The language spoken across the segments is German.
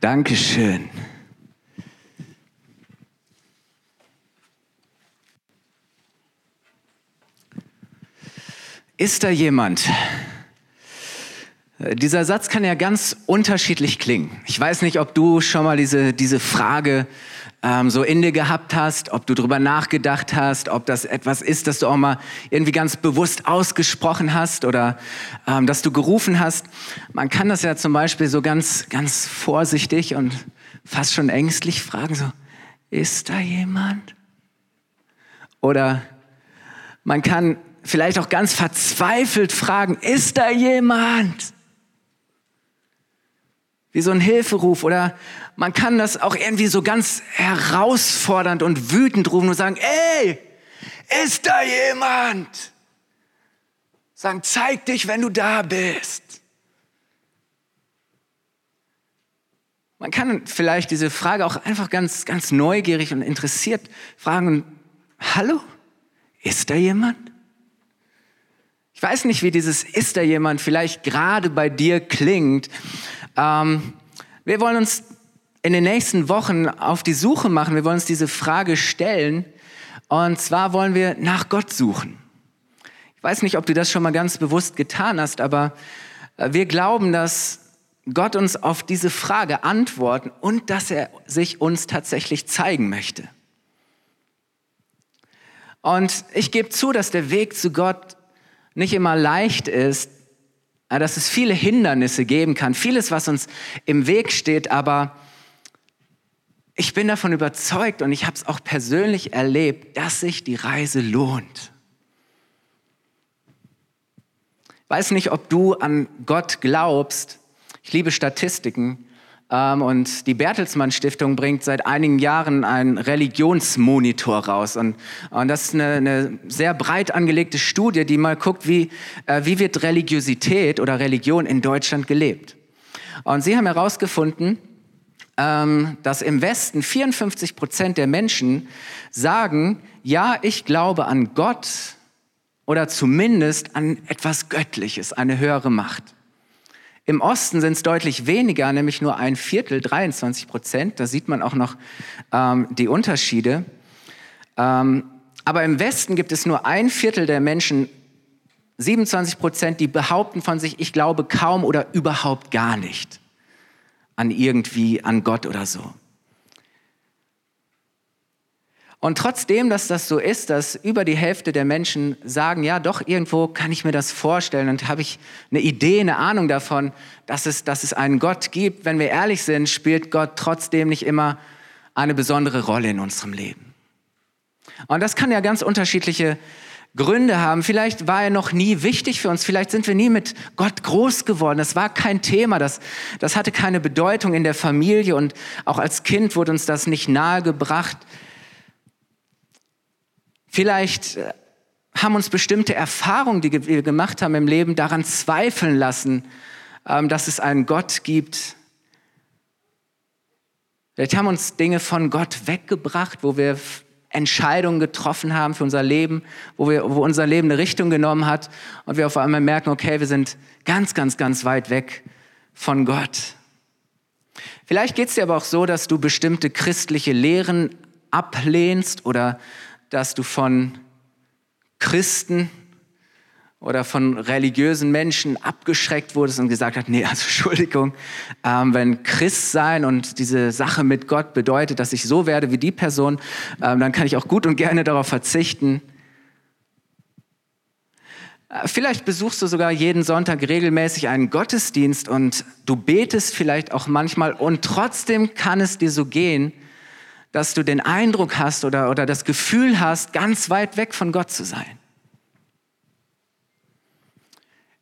Dankeschön. Ist da jemand? Dieser Satz kann ja ganz unterschiedlich klingen. Ich weiß nicht, ob du schon mal diese, diese Frage ähm, so in dir gehabt hast, ob du drüber nachgedacht hast, ob das etwas ist, das du auch mal irgendwie ganz bewusst ausgesprochen hast oder ähm, dass du gerufen hast. Man kann das ja zum Beispiel so ganz, ganz vorsichtig und fast schon ängstlich fragen, so, ist da jemand? Oder man kann vielleicht auch ganz verzweifelt fragen, ist da jemand? Wie so ein Hilferuf oder man kann das auch irgendwie so ganz herausfordernd und wütend rufen und sagen, ey, ist da jemand? Sagen, zeig dich, wenn du da bist. Man kann vielleicht diese Frage auch einfach ganz, ganz neugierig und interessiert fragen, hallo, ist da jemand? Ich weiß nicht, wie dieses ist da jemand vielleicht gerade bei dir klingt, ähm, wir wollen uns in den nächsten Wochen auf die Suche machen. Wir wollen uns diese Frage stellen. Und zwar wollen wir nach Gott suchen. Ich weiß nicht, ob du das schon mal ganz bewusst getan hast, aber äh, wir glauben, dass Gott uns auf diese Frage antworten und dass er sich uns tatsächlich zeigen möchte. Und ich gebe zu, dass der Weg zu Gott nicht immer leicht ist, dass es viele Hindernisse geben kann, vieles, was uns im Weg steht, aber ich bin davon überzeugt und ich habe es auch persönlich erlebt, dass sich die Reise lohnt. Ich weiß nicht, ob du an Gott glaubst. Ich liebe Statistiken. Ähm, und die Bertelsmann Stiftung bringt seit einigen Jahren einen Religionsmonitor raus. Und, und das ist eine, eine, sehr breit angelegte Studie, die mal guckt, wie, äh, wie wird Religiosität oder Religion in Deutschland gelebt. Und sie haben herausgefunden, ähm, dass im Westen 54 Prozent der Menschen sagen, ja, ich glaube an Gott oder zumindest an etwas Göttliches, eine höhere Macht. Im Osten sind es deutlich weniger, nämlich nur ein Viertel, 23 Prozent. Da sieht man auch noch ähm, die Unterschiede. Ähm, aber im Westen gibt es nur ein Viertel der Menschen, 27 Prozent, die behaupten von sich, ich glaube kaum oder überhaupt gar nicht an irgendwie, an Gott oder so. Und trotzdem, dass das so ist, dass über die Hälfte der Menschen sagen, ja, doch, irgendwo kann ich mir das vorstellen und habe ich eine Idee, eine Ahnung davon, dass es, dass es einen Gott gibt. Wenn wir ehrlich sind, spielt Gott trotzdem nicht immer eine besondere Rolle in unserem Leben. Und das kann ja ganz unterschiedliche Gründe haben. Vielleicht war er noch nie wichtig für uns. Vielleicht sind wir nie mit Gott groß geworden. Das war kein Thema. Das, das hatte keine Bedeutung in der Familie und auch als Kind wurde uns das nicht nahegebracht. Vielleicht äh, haben uns bestimmte Erfahrungen, die wir gemacht haben im Leben, daran zweifeln lassen, ähm, dass es einen Gott gibt. Vielleicht haben uns Dinge von Gott weggebracht, wo wir Entscheidungen getroffen haben für unser Leben, wo, wir, wo unser Leben eine Richtung genommen hat und wir auf einmal merken, okay, wir sind ganz, ganz, ganz weit weg von Gott. Vielleicht geht es dir aber auch so, dass du bestimmte christliche Lehren ablehnst oder dass du von Christen oder von religiösen Menschen abgeschreckt wurdest und gesagt hast, nee, also Entschuldigung, ähm, wenn Christ sein und diese Sache mit Gott bedeutet, dass ich so werde wie die Person, ähm, dann kann ich auch gut und gerne darauf verzichten. Äh, vielleicht besuchst du sogar jeden Sonntag regelmäßig einen Gottesdienst und du betest vielleicht auch manchmal und trotzdem kann es dir so gehen, dass du den Eindruck hast oder, oder das Gefühl hast, ganz weit weg von Gott zu sein.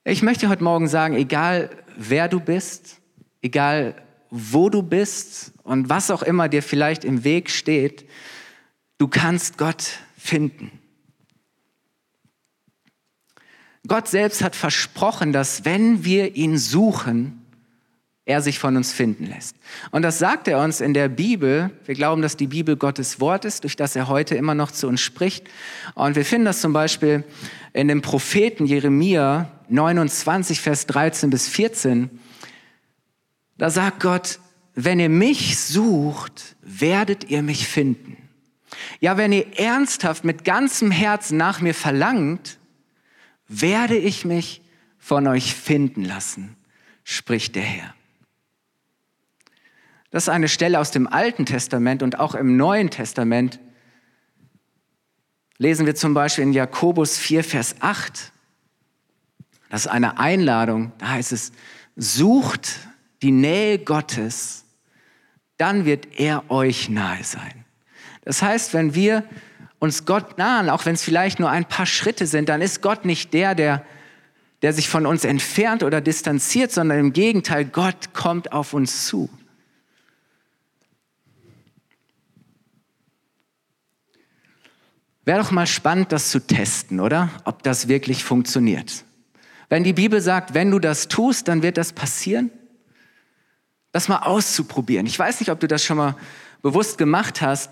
Ich möchte heute Morgen sagen, egal wer du bist, egal wo du bist und was auch immer dir vielleicht im Weg steht, du kannst Gott finden. Gott selbst hat versprochen, dass wenn wir ihn suchen, er sich von uns finden lässt. Und das sagt er uns in der Bibel. Wir glauben, dass die Bibel Gottes Wort ist, durch das er heute immer noch zu uns spricht. Und wir finden das zum Beispiel in dem Propheten Jeremia 29, Vers 13 bis 14. Da sagt Gott, wenn ihr mich sucht, werdet ihr mich finden. Ja, wenn ihr ernsthaft mit ganzem Herzen nach mir verlangt, werde ich mich von euch finden lassen, spricht der Herr. Das ist eine Stelle aus dem Alten Testament und auch im Neuen Testament lesen wir zum Beispiel in Jakobus 4, Vers 8. Das ist eine Einladung. Da heißt es, sucht die Nähe Gottes, dann wird er euch nahe sein. Das heißt, wenn wir uns Gott nahen, auch wenn es vielleicht nur ein paar Schritte sind, dann ist Gott nicht der, der, der sich von uns entfernt oder distanziert, sondern im Gegenteil, Gott kommt auf uns zu. Wäre doch mal spannend, das zu testen, oder? Ob das wirklich funktioniert. Wenn die Bibel sagt, wenn du das tust, dann wird das passieren, das mal auszuprobieren. Ich weiß nicht, ob du das schon mal bewusst gemacht hast.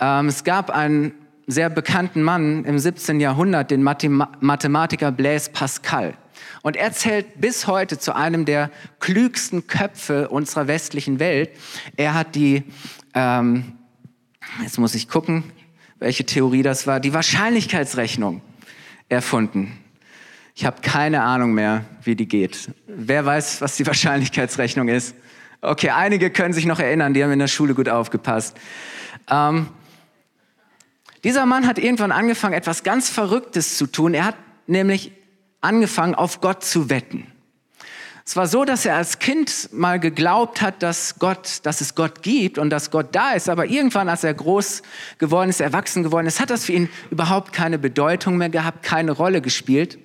Ähm, es gab einen sehr bekannten Mann im 17. Jahrhundert, den Mathematiker Blaise Pascal. Und er zählt bis heute zu einem der klügsten Köpfe unserer westlichen Welt. Er hat die, ähm, jetzt muss ich gucken, welche Theorie das war, die Wahrscheinlichkeitsrechnung erfunden. Ich habe keine Ahnung mehr, wie die geht. Wer weiß, was die Wahrscheinlichkeitsrechnung ist? Okay, einige können sich noch erinnern, die haben in der Schule gut aufgepasst. Ähm, dieser Mann hat irgendwann angefangen, etwas ganz Verrücktes zu tun. Er hat nämlich angefangen, auf Gott zu wetten. Es war so, dass er als Kind mal geglaubt hat, dass Gott, dass es Gott gibt und dass Gott da ist. Aber irgendwann, als er groß geworden ist, erwachsen geworden ist, hat das für ihn überhaupt keine Bedeutung mehr gehabt, keine Rolle gespielt.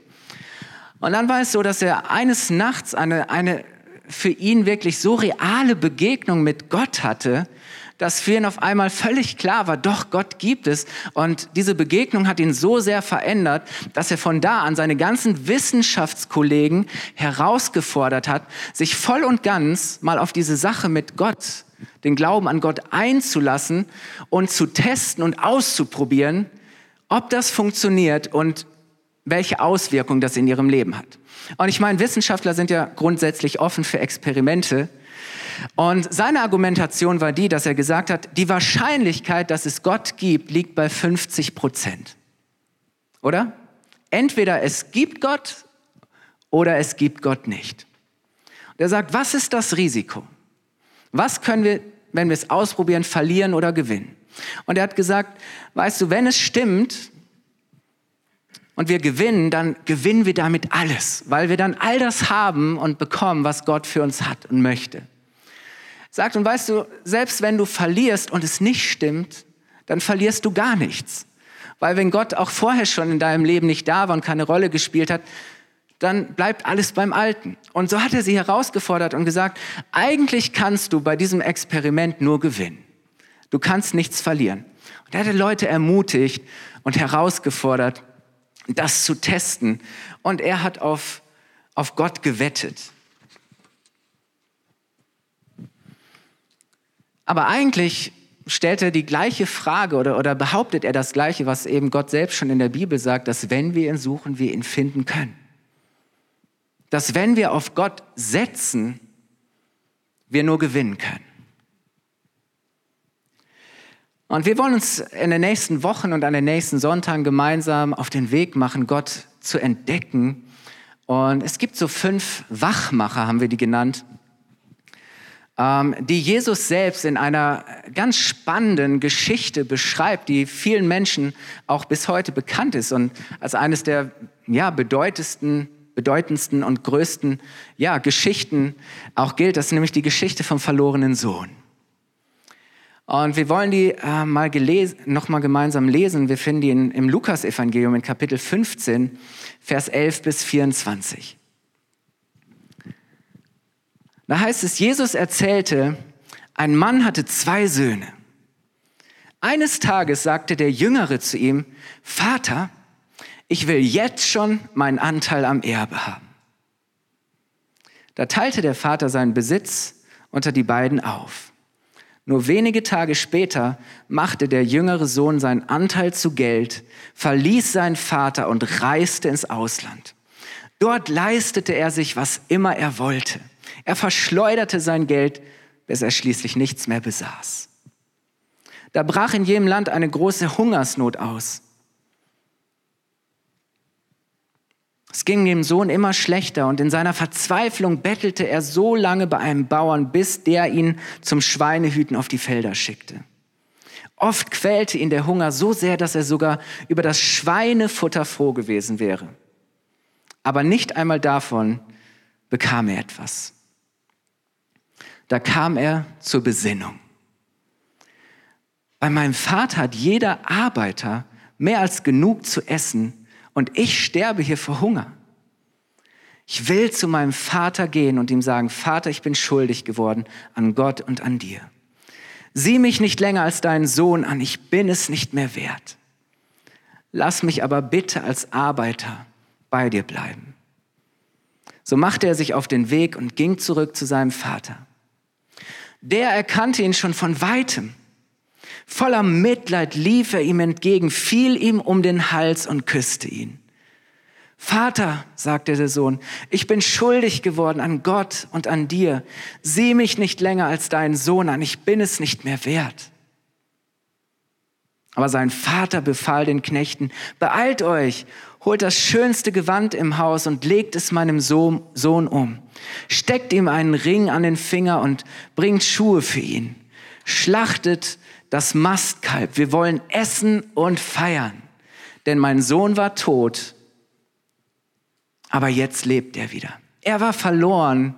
Und dann war es so, dass er eines Nachts eine, eine für ihn wirklich so reale Begegnung mit Gott hatte, dass für ihn auf einmal völlig klar war, doch, Gott gibt es. Und diese Begegnung hat ihn so sehr verändert, dass er von da an seine ganzen Wissenschaftskollegen herausgefordert hat, sich voll und ganz mal auf diese Sache mit Gott, den Glauben an Gott einzulassen und zu testen und auszuprobieren, ob das funktioniert und welche Auswirkungen das in ihrem Leben hat. Und ich meine, Wissenschaftler sind ja grundsätzlich offen für Experimente. Und seine Argumentation war die, dass er gesagt hat, die Wahrscheinlichkeit, dass es Gott gibt, liegt bei 50 Prozent. Oder? Entweder es gibt Gott oder es gibt Gott nicht. Und er sagt, was ist das Risiko? Was können wir, wenn wir es ausprobieren, verlieren oder gewinnen? Und er hat gesagt, weißt du, wenn es stimmt, und wir gewinnen, dann gewinnen wir damit alles, weil wir dann all das haben und bekommen, was Gott für uns hat und möchte. Sagt, und weißt du, selbst wenn du verlierst und es nicht stimmt, dann verlierst du gar nichts. Weil wenn Gott auch vorher schon in deinem Leben nicht da war und keine Rolle gespielt hat, dann bleibt alles beim Alten. Und so hat er sie herausgefordert und gesagt, eigentlich kannst du bei diesem Experiment nur gewinnen. Du kannst nichts verlieren. Und er hat Leute ermutigt und herausgefordert, das zu testen. Und er hat auf, auf Gott gewettet. Aber eigentlich stellt er die gleiche Frage oder, oder behauptet er das Gleiche, was eben Gott selbst schon in der Bibel sagt, dass wenn wir ihn suchen, wir ihn finden können. Dass wenn wir auf Gott setzen, wir nur gewinnen können. Und wir wollen uns in den nächsten Wochen und an den nächsten Sonntagen gemeinsam auf den Weg machen, Gott zu entdecken. Und es gibt so fünf Wachmacher, haben wir die genannt, die Jesus selbst in einer ganz spannenden Geschichte beschreibt, die vielen Menschen auch bis heute bekannt ist und als eines der ja, bedeutendsten, bedeutendsten und größten ja, Geschichten auch gilt. Das ist nämlich die Geschichte vom verlorenen Sohn. Und wir wollen die äh, mal gelesen, noch mal gemeinsam lesen. Wir finden die in, im Lukas-Evangelium in Kapitel 15, Vers 11 bis 24. Da heißt es, Jesus erzählte, ein Mann hatte zwei Söhne. Eines Tages sagte der Jüngere zu ihm, Vater, ich will jetzt schon meinen Anteil am Erbe haben. Da teilte der Vater seinen Besitz unter die beiden auf. Nur wenige Tage später machte der jüngere Sohn seinen Anteil zu Geld, verließ seinen Vater und reiste ins Ausland. Dort leistete er sich, was immer er wollte. Er verschleuderte sein Geld bis er schließlich nichts mehr besaß. Da brach in jedem Land eine große Hungersnot aus. Es ging dem Sohn immer schlechter und in seiner Verzweiflung bettelte er so lange bei einem Bauern, bis der ihn zum Schweinehüten auf die Felder schickte. Oft quälte ihn der Hunger so sehr, dass er sogar über das Schweinefutter froh gewesen wäre. Aber nicht einmal davon bekam er etwas. Da kam er zur Besinnung. Bei meinem Vater hat jeder Arbeiter mehr als genug zu essen und ich sterbe hier vor Hunger. Ich will zu meinem Vater gehen und ihm sagen, Vater, ich bin schuldig geworden an Gott und an dir. Sieh mich nicht länger als deinen Sohn an, ich bin es nicht mehr wert. Lass mich aber bitte als Arbeiter bei dir bleiben. So machte er sich auf den Weg und ging zurück zu seinem Vater. Der erkannte ihn schon von weitem. Voller Mitleid lief er ihm entgegen, fiel ihm um den Hals und küsste ihn. Vater, sagte der Sohn, ich bin schuldig geworden an Gott und an dir. Sieh mich nicht länger als deinen Sohn an, ich bin es nicht mehr wert. Aber sein Vater befahl den Knechten, beeilt euch, holt das schönste Gewand im Haus und legt es meinem Sohn um. Steckt ihm einen Ring an den Finger und bringt Schuhe für ihn. Schlachtet das Mastkalb. Wir wollen essen und feiern. Denn mein Sohn war tot, aber jetzt lebt er wieder. Er war verloren,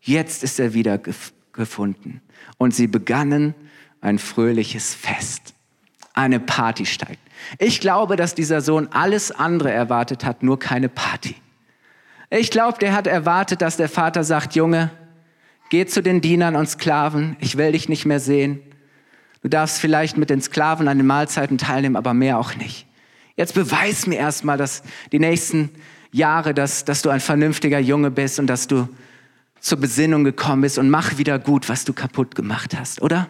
jetzt ist er wieder gef gefunden. Und sie begannen ein fröhliches Fest. Eine Party steigt. Ich glaube, dass dieser Sohn alles andere erwartet hat, nur keine Party. Ich glaube, der hat erwartet, dass der Vater sagt, Junge, geh zu den Dienern und Sklaven, ich will dich nicht mehr sehen. Du darfst vielleicht mit den Sklaven an den Mahlzeiten teilnehmen, aber mehr auch nicht. Jetzt beweis mir erstmal, dass die nächsten Jahre, dass, dass du ein vernünftiger Junge bist und dass du zur Besinnung gekommen bist und mach wieder gut, was du kaputt gemacht hast, oder?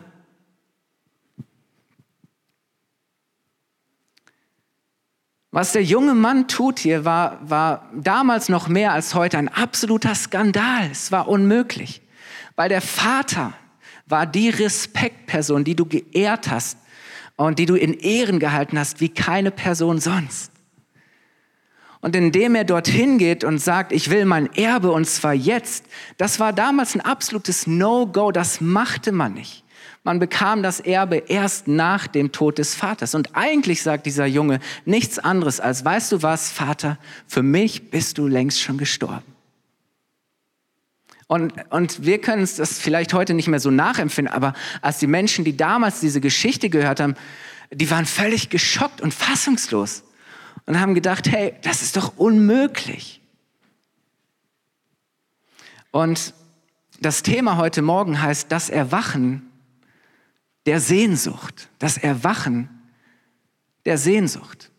Was der junge Mann tut hier, war, war damals noch mehr als heute ein absoluter Skandal. Es war unmöglich, weil der Vater war die Respektperson, die du geehrt hast und die du in Ehren gehalten hast, wie keine Person sonst. Und indem er dorthin geht und sagt, ich will mein Erbe und zwar jetzt, das war damals ein absolutes No-Go, das machte man nicht. Man bekam das Erbe erst nach dem Tod des Vaters. Und eigentlich sagt dieser Junge nichts anderes als, weißt du was, Vater, für mich bist du längst schon gestorben. Und, und wir können es das vielleicht heute nicht mehr so nachempfinden, aber als die Menschen, die damals diese Geschichte gehört haben, die waren völlig geschockt und fassungslos und haben gedacht, hey, das ist doch unmöglich. Und das Thema heute Morgen heißt das Erwachen der Sehnsucht, das Erwachen der Sehnsucht.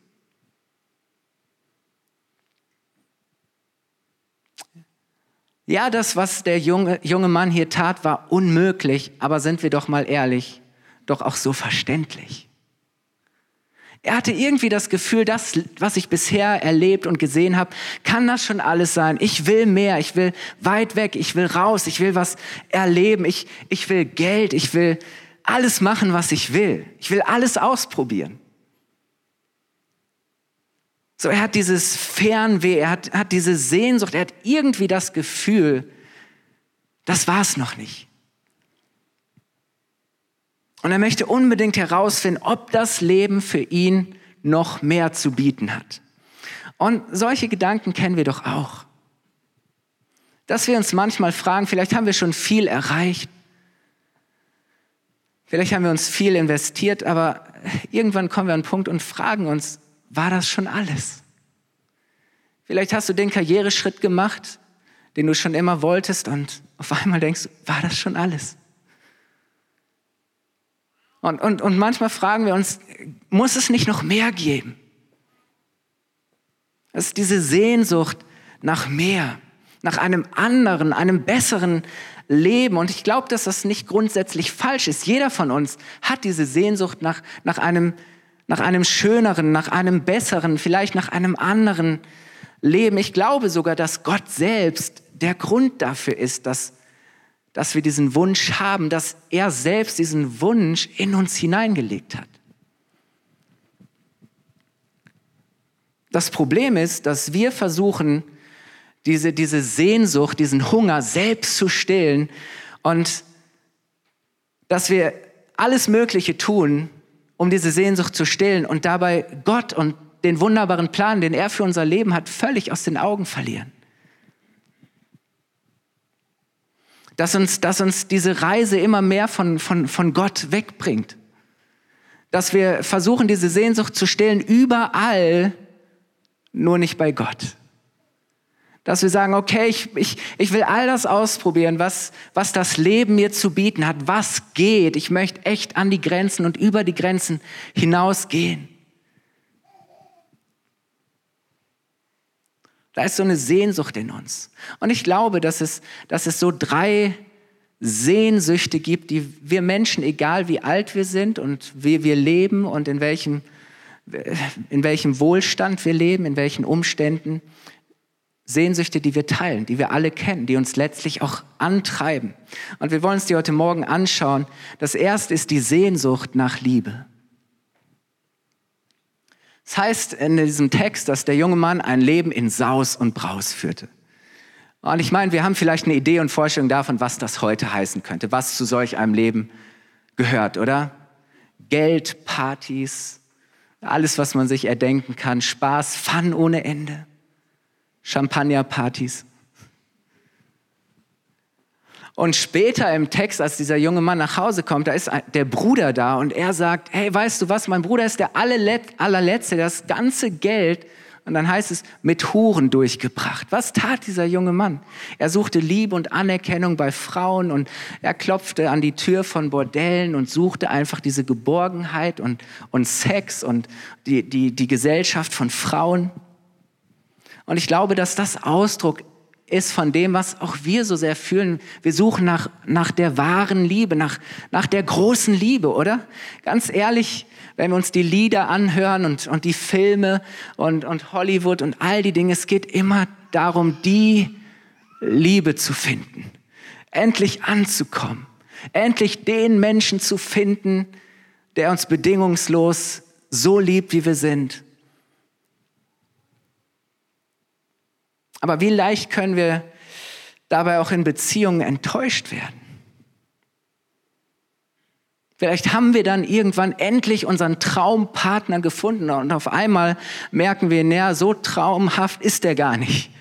Ja, das, was der junge, junge Mann hier tat, war unmöglich, aber sind wir doch mal ehrlich, doch auch so verständlich. Er hatte irgendwie das Gefühl, das, was ich bisher erlebt und gesehen habe, kann das schon alles sein. Ich will mehr, ich will weit weg, ich will raus, ich will was erleben, ich, ich will Geld, ich will alles machen, was ich will. Ich will alles ausprobieren. So, er hat dieses Fernweh, er hat, hat diese Sehnsucht, er hat irgendwie das Gefühl, das war es noch nicht. Und er möchte unbedingt herausfinden, ob das Leben für ihn noch mehr zu bieten hat. Und solche Gedanken kennen wir doch auch. Dass wir uns manchmal fragen, vielleicht haben wir schon viel erreicht, vielleicht haben wir uns viel investiert, aber irgendwann kommen wir an einen Punkt und fragen uns, war das schon alles. Vielleicht hast du den Karriereschritt gemacht, den du schon immer wolltest und auf einmal denkst, war das schon alles? Und, und, und manchmal fragen wir uns, muss es nicht noch mehr geben? Es ist diese Sehnsucht nach mehr, nach einem anderen, einem besseren Leben. Und ich glaube, dass das nicht grundsätzlich falsch ist. Jeder von uns hat diese Sehnsucht nach, nach einem nach einem schöneren, nach einem besseren, vielleicht nach einem anderen Leben. Ich glaube sogar, dass Gott selbst der Grund dafür ist, dass, dass wir diesen Wunsch haben, dass er selbst diesen Wunsch in uns hineingelegt hat. Das Problem ist, dass wir versuchen, diese, diese Sehnsucht, diesen Hunger selbst zu stillen und dass wir alles Mögliche tun, um diese Sehnsucht zu stillen und dabei Gott und den wunderbaren Plan, den er für unser Leben hat, völlig aus den Augen verlieren. Dass uns, dass uns diese Reise immer mehr von, von, von Gott wegbringt. Dass wir versuchen, diese Sehnsucht zu stillen überall, nur nicht bei Gott. Dass wir sagen, okay, ich, ich, ich will all das ausprobieren, was, was das Leben mir zu bieten hat, was geht. Ich möchte echt an die Grenzen und über die Grenzen hinausgehen. Da ist so eine Sehnsucht in uns. Und ich glaube, dass es, dass es so drei Sehnsüchte gibt, die wir Menschen, egal wie alt wir sind und wie wir leben und in welchem, in welchem Wohlstand wir leben, in welchen Umständen, Sehnsüchte, die wir teilen, die wir alle kennen, die uns letztlich auch antreiben. Und wir wollen uns die heute Morgen anschauen. Das erste ist die Sehnsucht nach Liebe. Es das heißt in diesem Text, dass der junge Mann ein Leben in Saus und Braus führte. Und ich meine, wir haben vielleicht eine Idee und Vorstellung davon, was das heute heißen könnte, was zu solch einem Leben gehört, oder? Geld, Partys, alles, was man sich erdenken kann, Spaß, Fun ohne Ende, Champagnerpartys. Und später im Text, als dieser junge Mann nach Hause kommt, da ist der Bruder da und er sagt, hey, weißt du was, mein Bruder ist der allerletzte, das ganze Geld, und dann heißt es, mit Huren durchgebracht. Was tat dieser junge Mann? Er suchte Liebe und Anerkennung bei Frauen und er klopfte an die Tür von Bordellen und suchte einfach diese Geborgenheit und, und Sex und die, die, die Gesellschaft von Frauen. Und ich glaube, dass das Ausdruck ist von dem, was auch wir so sehr fühlen. Wir suchen nach, nach der wahren Liebe, nach, nach der großen Liebe, oder? Ganz ehrlich, wenn wir uns die Lieder anhören und, und die Filme und, und Hollywood und all die Dinge, es geht immer darum, die Liebe zu finden, endlich anzukommen, endlich den Menschen zu finden, der uns bedingungslos so liebt, wie wir sind Aber wie leicht können wir dabei auch in Beziehungen enttäuscht werden? Vielleicht haben wir dann irgendwann endlich unseren Traumpartner gefunden und auf einmal merken wir, naja, so traumhaft ist er gar nicht.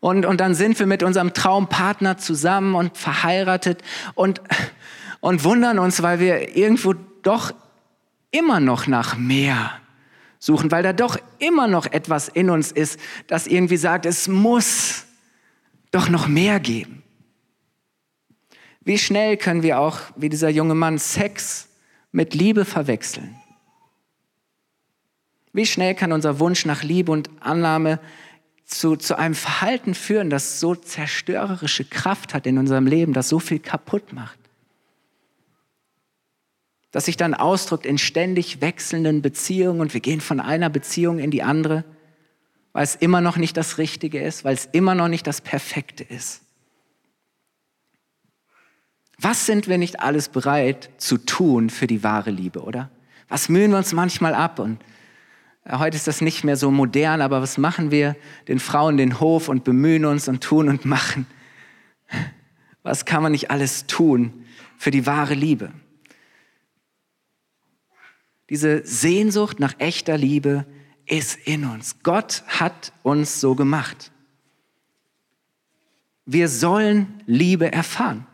Und, und dann sind wir mit unserem Traumpartner zusammen und verheiratet und, und wundern uns, weil wir irgendwo doch immer noch nach mehr suchen, weil da doch immer noch etwas in uns ist, das irgendwie sagt, es muss doch noch mehr geben. Wie schnell können wir auch, wie dieser junge Mann, Sex mit Liebe verwechseln? Wie schnell kann unser Wunsch nach Liebe und Annahme zu, zu einem Verhalten führen, das so zerstörerische Kraft hat in unserem Leben, das so viel kaputt macht? Das sich dann ausdrückt in ständig wechselnden Beziehungen und wir gehen von einer Beziehung in die andere, weil es immer noch nicht das Richtige ist, weil es immer noch nicht das Perfekte ist. Was sind wir nicht alles bereit zu tun für die wahre Liebe, oder? Was mühen wir uns manchmal ab und äh, Heute ist das nicht mehr so modern, aber was machen wir den Frauen den Hof und bemühen uns und tun und machen? Was kann man nicht alles tun für die wahre Liebe? Diese Sehnsucht nach echter Liebe ist in uns. Gott hat uns so gemacht. Wir sollen Liebe erfahren.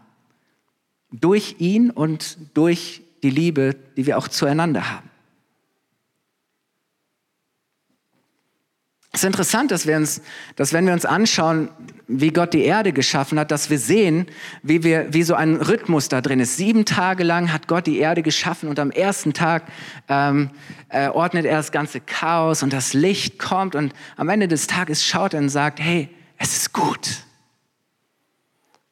Durch ihn und durch die Liebe, die wir auch zueinander haben. Es ist interessant, dass, wir uns, dass wenn wir uns anschauen, wie Gott die Erde geschaffen hat, dass wir sehen, wie, wir, wie so ein Rhythmus da drin ist. Sieben Tage lang hat Gott die Erde geschaffen und am ersten Tag ähm, äh, ordnet er das ganze Chaos und das Licht kommt und am Ende des Tages schaut er und sagt, hey, es ist gut.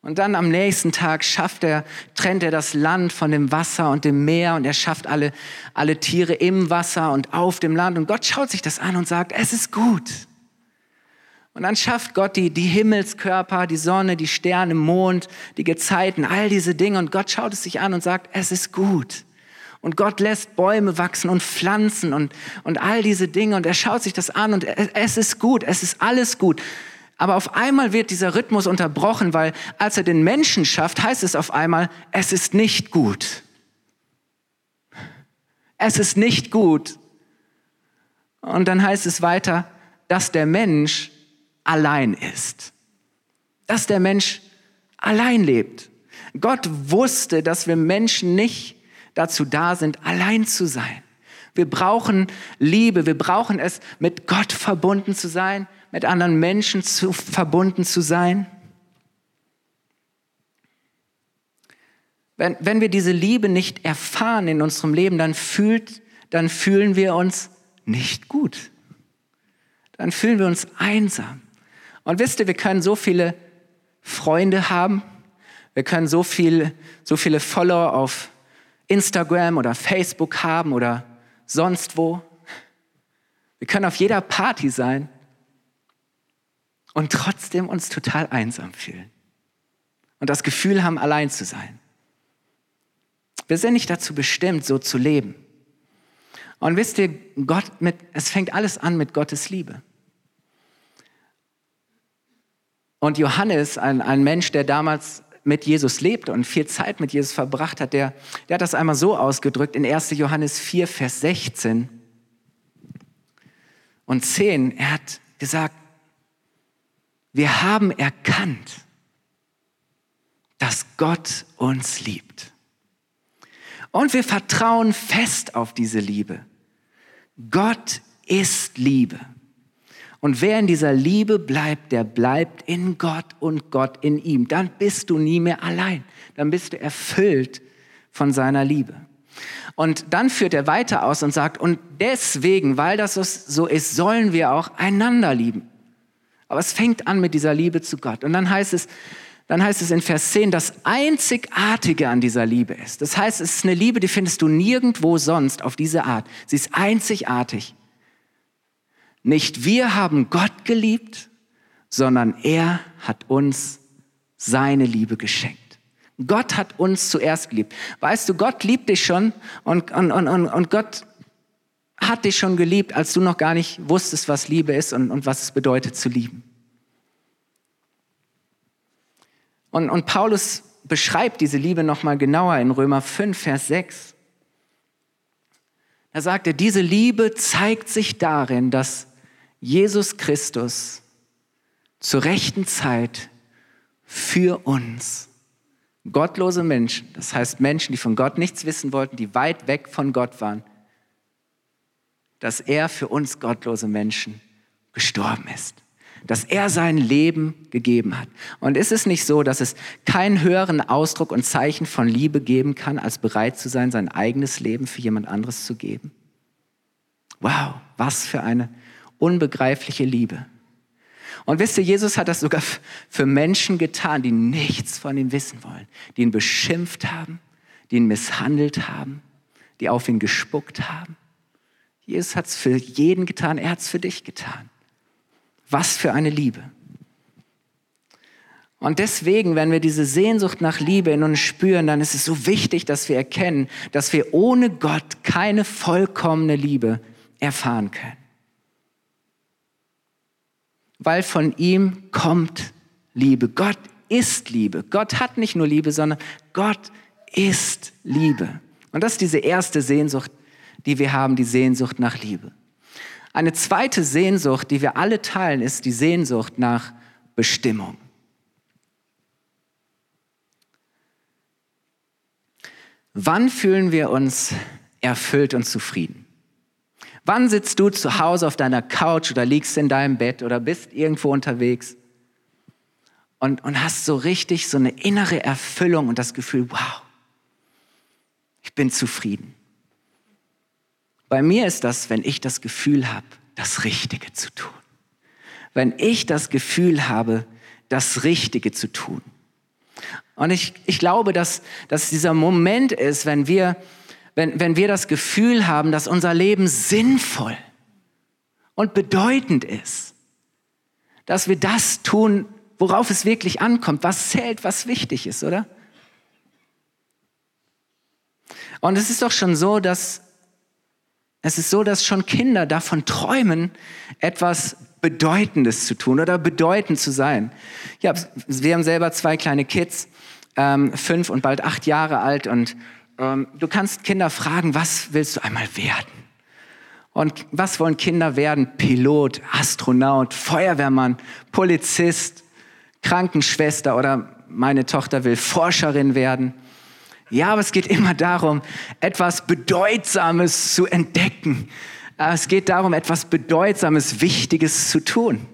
Und dann am nächsten Tag schafft er, trennt er das Land von dem Wasser und dem Meer und er schafft alle, alle Tiere im Wasser und auf dem Land. Und Gott schaut sich das an und sagt, es ist gut. Und dann schafft Gott die, die Himmelskörper, die Sonne, die Sterne, Mond, die Gezeiten, all diese Dinge. Und Gott schaut es sich an und sagt, es ist gut. Und Gott lässt Bäume wachsen und Pflanzen und, und all diese Dinge. Und er schaut sich das an und es ist gut, es ist alles gut. Aber auf einmal wird dieser Rhythmus unterbrochen, weil als er den Menschen schafft, heißt es auf einmal, es ist nicht gut. Es ist nicht gut. Und dann heißt es weiter, dass der Mensch allein ist. Dass der Mensch allein lebt. Gott wusste, dass wir Menschen nicht dazu da sind, allein zu sein. Wir brauchen Liebe, wir brauchen es, mit Gott verbunden zu sein, mit anderen Menschen zu, verbunden zu sein. Wenn, wenn wir diese Liebe nicht erfahren in unserem Leben, dann, fühlt, dann fühlen wir uns nicht gut. Dann fühlen wir uns einsam. Und wisst ihr, wir können so viele Freunde haben, wir können so, viel, so viele Follower auf Instagram oder Facebook haben oder sonst wo. Wir können auf jeder Party sein und trotzdem uns total einsam fühlen und das Gefühl haben, allein zu sein. Wir sind nicht dazu bestimmt, so zu leben. Und wisst ihr, Gott mit, es fängt alles an mit Gottes Liebe. Und Johannes, ein, ein Mensch, der damals mit Jesus lebte und viel Zeit mit Jesus verbracht hat, der, der hat das einmal so ausgedrückt in 1. Johannes 4, Vers 16 und 10. Er hat gesagt, wir haben erkannt, dass Gott uns liebt. Und wir vertrauen fest auf diese Liebe. Gott ist Liebe. Und wer in dieser Liebe bleibt, der bleibt in Gott und Gott in ihm. Dann bist du nie mehr allein. Dann bist du erfüllt von seiner Liebe. Und dann führt er weiter aus und sagt, und deswegen, weil das so ist, sollen wir auch einander lieben. Aber es fängt an mit dieser Liebe zu Gott. Und dann heißt es, dann heißt es in Vers 10, das Einzigartige an dieser Liebe ist. Das heißt, es ist eine Liebe, die findest du nirgendwo sonst auf diese Art. Sie ist einzigartig. Nicht wir haben Gott geliebt, sondern er hat uns seine Liebe geschenkt. Gott hat uns zuerst geliebt. Weißt du, Gott liebt dich schon und, und, und, und Gott hat dich schon geliebt, als du noch gar nicht wusstest, was Liebe ist und, und was es bedeutet zu lieben. Und, und Paulus beschreibt diese Liebe nochmal genauer in Römer 5, Vers 6. Da sagt er, diese Liebe zeigt sich darin, dass Jesus Christus zur rechten Zeit für uns, gottlose Menschen, das heißt Menschen, die von Gott nichts wissen wollten, die weit weg von Gott waren, dass er für uns gottlose Menschen gestorben ist, dass er sein Leben gegeben hat. Und ist es nicht so, dass es keinen höheren Ausdruck und Zeichen von Liebe geben kann, als bereit zu sein, sein eigenes Leben für jemand anderes zu geben? Wow, was für eine unbegreifliche Liebe. Und wisst ihr, Jesus hat das sogar für Menschen getan, die nichts von ihm wissen wollen, die ihn beschimpft haben, die ihn misshandelt haben, die auf ihn gespuckt haben. Jesus hat es für jeden getan, er hat es für dich getan. Was für eine Liebe. Und deswegen, wenn wir diese Sehnsucht nach Liebe in uns spüren, dann ist es so wichtig, dass wir erkennen, dass wir ohne Gott keine vollkommene Liebe erfahren können weil von ihm kommt Liebe. Gott ist Liebe. Gott hat nicht nur Liebe, sondern Gott ist Liebe. Und das ist diese erste Sehnsucht, die wir haben, die Sehnsucht nach Liebe. Eine zweite Sehnsucht, die wir alle teilen, ist die Sehnsucht nach Bestimmung. Wann fühlen wir uns erfüllt und zufrieden? Wann sitzt du zu Hause auf deiner Couch oder liegst in deinem Bett oder bist irgendwo unterwegs und, und hast so richtig so eine innere Erfüllung und das Gefühl, wow, ich bin zufrieden. Bei mir ist das, wenn ich das Gefühl habe, das Richtige zu tun. Wenn ich das Gefühl habe, das Richtige zu tun. Und ich, ich glaube, dass, dass dieser Moment ist, wenn wir wenn, wenn wir das Gefühl haben, dass unser Leben sinnvoll und bedeutend ist. dass wir das tun, worauf es wirklich ankommt, was zählt, was wichtig ist, oder? Und es ist doch schon so, dass es ist so, dass schon Kinder davon träumen, etwas Bedeutendes zu tun oder bedeutend zu sein. Ja, wir haben selber zwei kleine Kids, ähm, fünf und bald acht Jahre alt, und ähm, du kannst Kinder fragen, was willst du einmal werden? Und was wollen Kinder werden? Pilot, Astronaut, Feuerwehrmann, Polizist, Krankenschwester oder meine Tochter will Forscherin werden. Ja, aber es geht immer darum, etwas Bedeutsames zu entdecken. Es geht darum, etwas Bedeutsames, Wichtiges zu tun.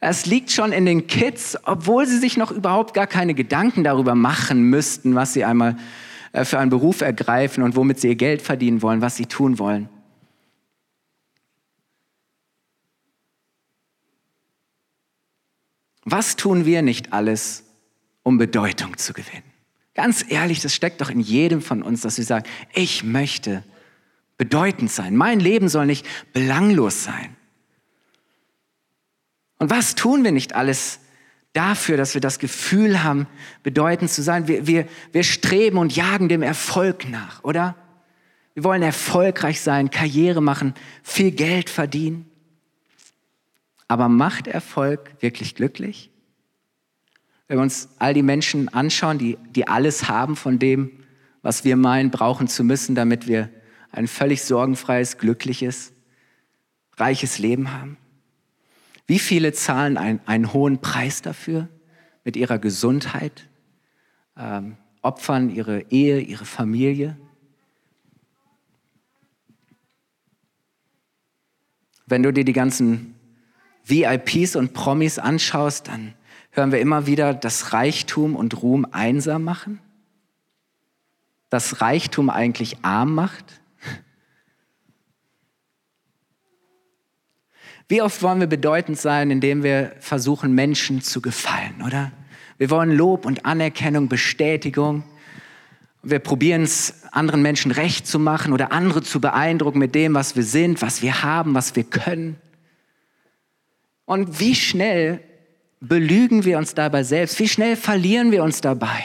Es liegt schon in den Kids, obwohl sie sich noch überhaupt gar keine Gedanken darüber machen müssten, was sie einmal äh, für einen Beruf ergreifen und womit sie ihr Geld verdienen wollen, was sie tun wollen. Was tun wir nicht alles, um Bedeutung zu gewinnen? Ganz ehrlich, das steckt doch in jedem von uns, dass wir sagen, ich möchte bedeutend sein. Mein Leben soll nicht belanglos sein. Und was tun wir nicht alles dafür, dass wir das Gefühl haben, bedeutend zu sein? Wir, wir, wir streben und jagen dem Erfolg nach, oder? Wir wollen erfolgreich sein, Karriere machen, viel Geld verdienen. Aber macht Erfolg wirklich glücklich? Wenn wir uns all die Menschen anschauen, die, die alles haben von dem, was wir meinen, brauchen zu müssen, damit wir ein völlig sorgenfreies, glückliches, reiches Leben haben. Wie viele zahlen ein, einen hohen Preis dafür mit ihrer Gesundheit, ähm, opfern ihre Ehe, ihre Familie? Wenn du dir die ganzen VIPs und Promis anschaust, dann hören wir immer wieder, dass Reichtum und Ruhm einsam machen, dass Reichtum eigentlich arm macht. Wie oft wollen wir bedeutend sein, indem wir versuchen, Menschen zu gefallen, oder? Wir wollen Lob und Anerkennung, Bestätigung. Wir probieren es, anderen Menschen recht zu machen oder andere zu beeindrucken mit dem, was wir sind, was wir haben, was wir können. Und wie schnell belügen wir uns dabei selbst? Wie schnell verlieren wir uns dabei?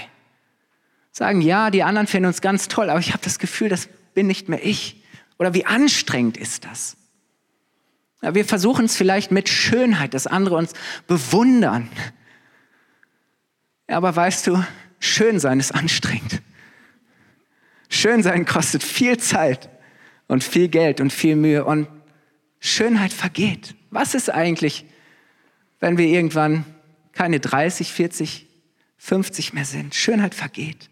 Sagen, ja, die anderen finden uns ganz toll, aber ich habe das Gefühl, das bin nicht mehr ich. Oder wie anstrengend ist das? Ja, wir versuchen es vielleicht mit Schönheit, dass andere uns bewundern. Ja, aber weißt du, schön sein ist anstrengend. Schön sein kostet viel Zeit und viel Geld und viel Mühe und Schönheit vergeht. Was ist eigentlich wenn wir irgendwann keine 30, 40, 50 mehr sind. Schönheit vergeht.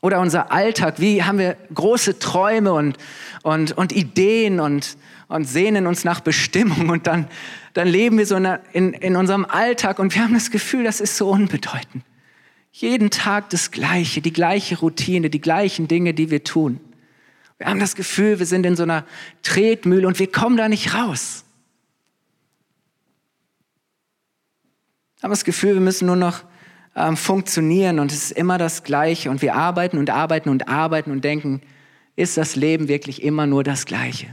Oder unser Alltag, wie haben wir große Träume und, und, und Ideen und, und sehnen uns nach Bestimmung und dann, dann leben wir so in, in unserem Alltag und wir haben das Gefühl, das ist so unbedeutend. Jeden Tag das Gleiche, die gleiche Routine, die gleichen Dinge, die wir tun. Wir haben das Gefühl, wir sind in so einer Tretmühle und wir kommen da nicht raus. Haben das Gefühl, wir müssen nur noch ähm, funktionieren und es ist immer das Gleiche und wir arbeiten und arbeiten und arbeiten und denken, ist das Leben wirklich immer nur das Gleiche?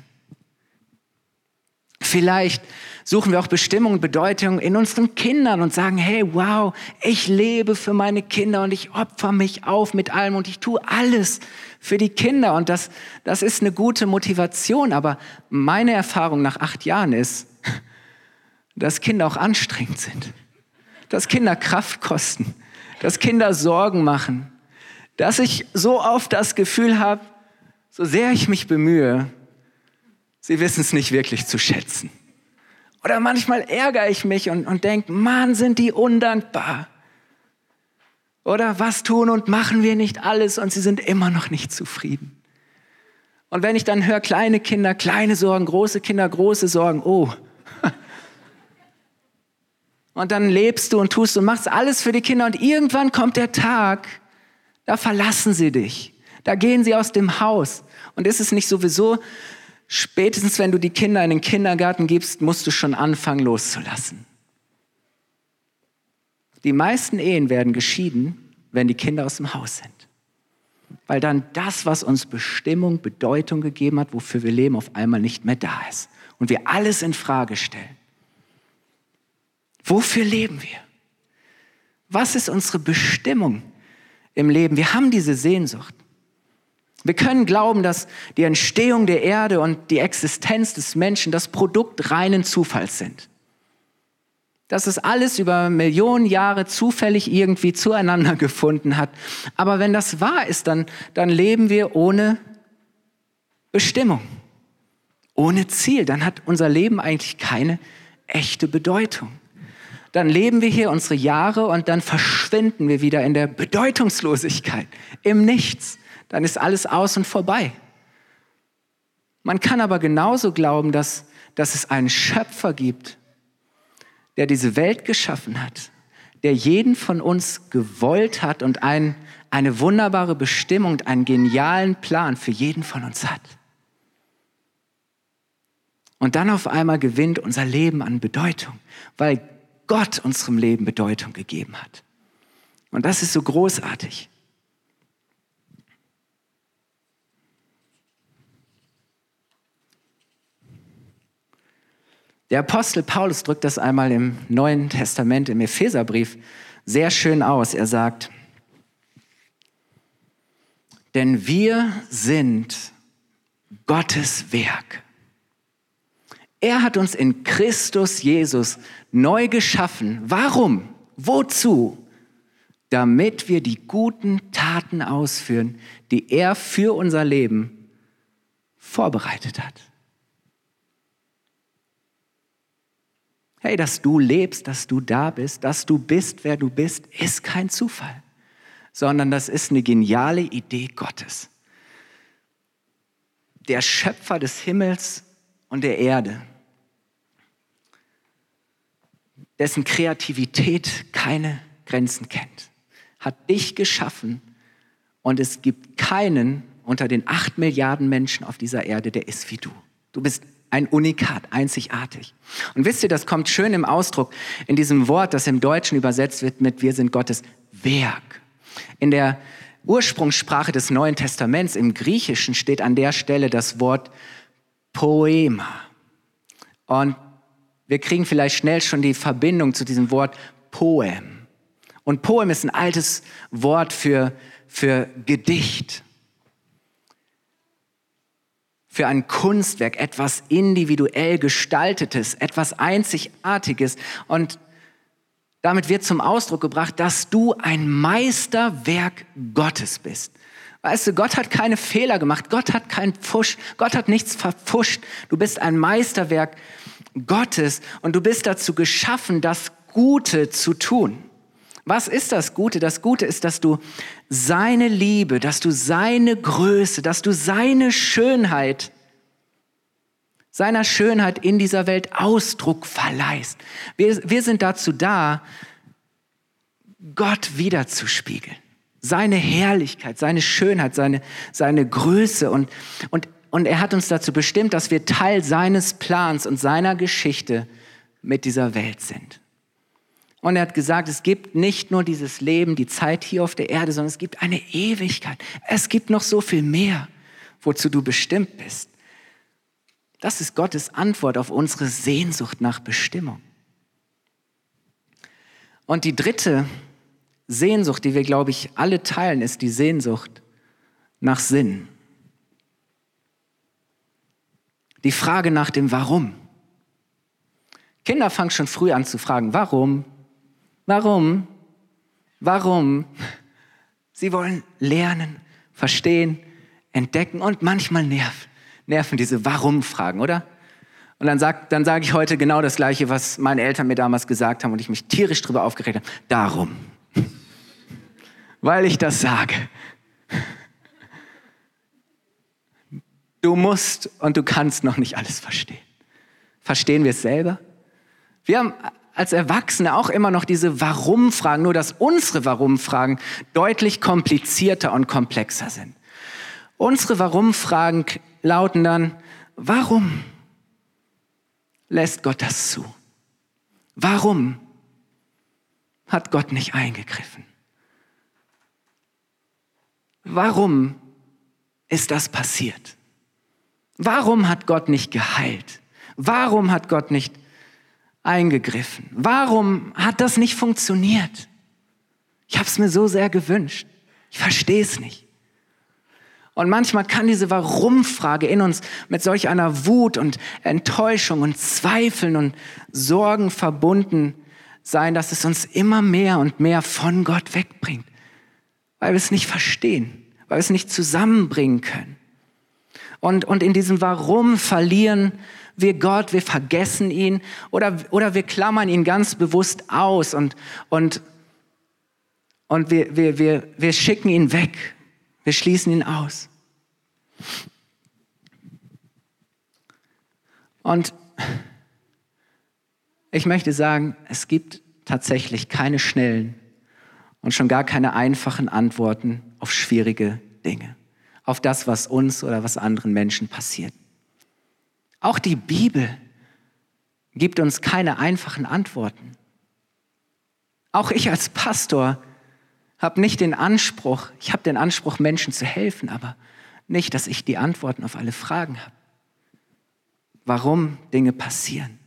Vielleicht suchen wir auch Bestimmung und Bedeutung in unseren Kindern und sagen, hey, wow, ich lebe für meine Kinder und ich opfer mich auf mit allem und ich tue alles für die Kinder. Und das, das ist eine gute Motivation. Aber meine Erfahrung nach acht Jahren ist, dass Kinder auch anstrengend sind dass Kinder Kraft kosten, dass Kinder Sorgen machen, dass ich so oft das Gefühl habe, so sehr ich mich bemühe, sie wissen es nicht wirklich zu schätzen. Oder manchmal ärgere ich mich und, und denke, Mann, sind die undankbar. Oder was tun und machen wir nicht alles und sie sind immer noch nicht zufrieden. Und wenn ich dann höre, kleine Kinder, kleine Sorgen, große Kinder, große Sorgen, oh, und dann lebst du und tust und machst alles für die Kinder und irgendwann kommt der Tag, da verlassen sie dich. Da gehen sie aus dem Haus. Und ist es nicht sowieso, spätestens wenn du die Kinder in den Kindergarten gibst, musst du schon anfangen loszulassen. Die meisten Ehen werden geschieden, wenn die Kinder aus dem Haus sind. Weil dann das, was uns Bestimmung, Bedeutung gegeben hat, wofür wir leben, auf einmal nicht mehr da ist. Und wir alles in Frage stellen. Wofür leben wir? Was ist unsere Bestimmung im Leben? Wir haben diese Sehnsucht. Wir können glauben, dass die Entstehung der Erde und die Existenz des Menschen das Produkt reinen Zufalls sind. Dass es alles über Millionen Jahre zufällig irgendwie zueinander gefunden hat. Aber wenn das wahr ist, dann, dann leben wir ohne Bestimmung, ohne Ziel. Dann hat unser Leben eigentlich keine echte Bedeutung. Dann leben wir hier unsere Jahre und dann verschwinden wir wieder in der Bedeutungslosigkeit, im Nichts dann ist alles aus und vorbei. Man kann aber genauso glauben, dass, dass es einen Schöpfer gibt, der diese Welt geschaffen hat, der jeden von uns gewollt hat und ein, eine wunderbare Bestimmung, einen genialen Plan für jeden von uns hat. Und dann auf einmal gewinnt unser Leben an Bedeutung, weil Gott unserem Leben Bedeutung gegeben hat. Und das ist so großartig. Der Apostel Paulus drückt das einmal im Neuen Testament, im Epheserbrief, sehr schön aus. Er sagt, denn wir sind Gottes Werk. Er hat uns in Christus Jesus neu geschaffen. Warum? Wozu? Damit wir die guten Taten ausführen, die er für unser Leben vorbereitet hat. Hey, dass du lebst, dass du da bist, dass du bist, wer du bist, ist kein Zufall, sondern das ist eine geniale Idee Gottes. Der Schöpfer des Himmels und der Erde, dessen Kreativität keine Grenzen kennt, hat dich geschaffen und es gibt keinen unter den acht Milliarden Menschen auf dieser Erde, der ist wie du. Du bist ein Unikat, einzigartig. Und wisst ihr, das kommt schön im Ausdruck in diesem Wort, das im Deutschen übersetzt wird mit Wir sind Gottes Werk. In der Ursprungssprache des Neuen Testaments im Griechischen steht an der Stelle das Wort Poema. Und wir kriegen vielleicht schnell schon die Verbindung zu diesem Wort Poem. Und Poem ist ein altes Wort für, für Gedicht für ein Kunstwerk, etwas individuell gestaltetes, etwas Einzigartiges. Und damit wird zum Ausdruck gebracht, dass du ein Meisterwerk Gottes bist. Weißt du, Gott hat keine Fehler gemacht, Gott hat keinen Pfusch, Gott hat nichts verpfuscht. Du bist ein Meisterwerk Gottes und du bist dazu geschaffen, das Gute zu tun. Was ist das Gute? Das Gute ist, dass du seine Liebe, dass du seine Größe, dass du seine Schönheit, seiner Schönheit in dieser Welt Ausdruck verleihst. Wir, wir sind dazu da, Gott wiederzuspiegeln. Seine Herrlichkeit, seine Schönheit, seine, seine Größe. Und, und, und er hat uns dazu bestimmt, dass wir Teil seines Plans und seiner Geschichte mit dieser Welt sind. Und er hat gesagt, es gibt nicht nur dieses Leben, die Zeit hier auf der Erde, sondern es gibt eine Ewigkeit. Es gibt noch so viel mehr, wozu du bestimmt bist. Das ist Gottes Antwort auf unsere Sehnsucht nach Bestimmung. Und die dritte Sehnsucht, die wir, glaube ich, alle teilen, ist die Sehnsucht nach Sinn. Die Frage nach dem Warum. Kinder fangen schon früh an zu fragen, warum, Warum? Warum? Sie wollen lernen, verstehen, entdecken und manchmal nerven, nerven diese Warum-Fragen, oder? Und dann sage dann sag ich heute genau das Gleiche, was meine Eltern mir damals gesagt haben und ich mich tierisch darüber aufgeregt habe. Darum. Weil ich das sage. Du musst und du kannst noch nicht alles verstehen. Verstehen wir es selber? Wir haben als Erwachsene auch immer noch diese Warum-Fragen, nur dass unsere Warum-Fragen deutlich komplizierter und komplexer sind. Unsere Warum-Fragen lauten dann, warum lässt Gott das zu? Warum hat Gott nicht eingegriffen? Warum ist das passiert? Warum hat Gott nicht geheilt? Warum hat Gott nicht eingegriffen? Warum hat das nicht funktioniert? Ich habe es mir so sehr gewünscht. Ich verstehe es nicht. Und manchmal kann diese Warum-Frage in uns mit solch einer Wut und Enttäuschung und Zweifeln und Sorgen verbunden sein, dass es uns immer mehr und mehr von Gott wegbringt, weil wir es nicht verstehen, weil wir es nicht zusammenbringen können. Und, und in diesem Warum verlieren wir Gott, wir vergessen ihn oder, oder wir klammern ihn ganz bewusst aus und, und, und wir, wir, wir, wir schicken ihn weg, wir schließen ihn aus. Und ich möchte sagen, es gibt tatsächlich keine schnellen und schon gar keine einfachen Antworten auf schwierige Dinge, auf das, was uns oder was anderen Menschen passiert. Auch die Bibel gibt uns keine einfachen Antworten. Auch ich als Pastor habe nicht den Anspruch, ich habe den Anspruch, Menschen zu helfen, aber nicht, dass ich die Antworten auf alle Fragen habe. Warum Dinge passieren.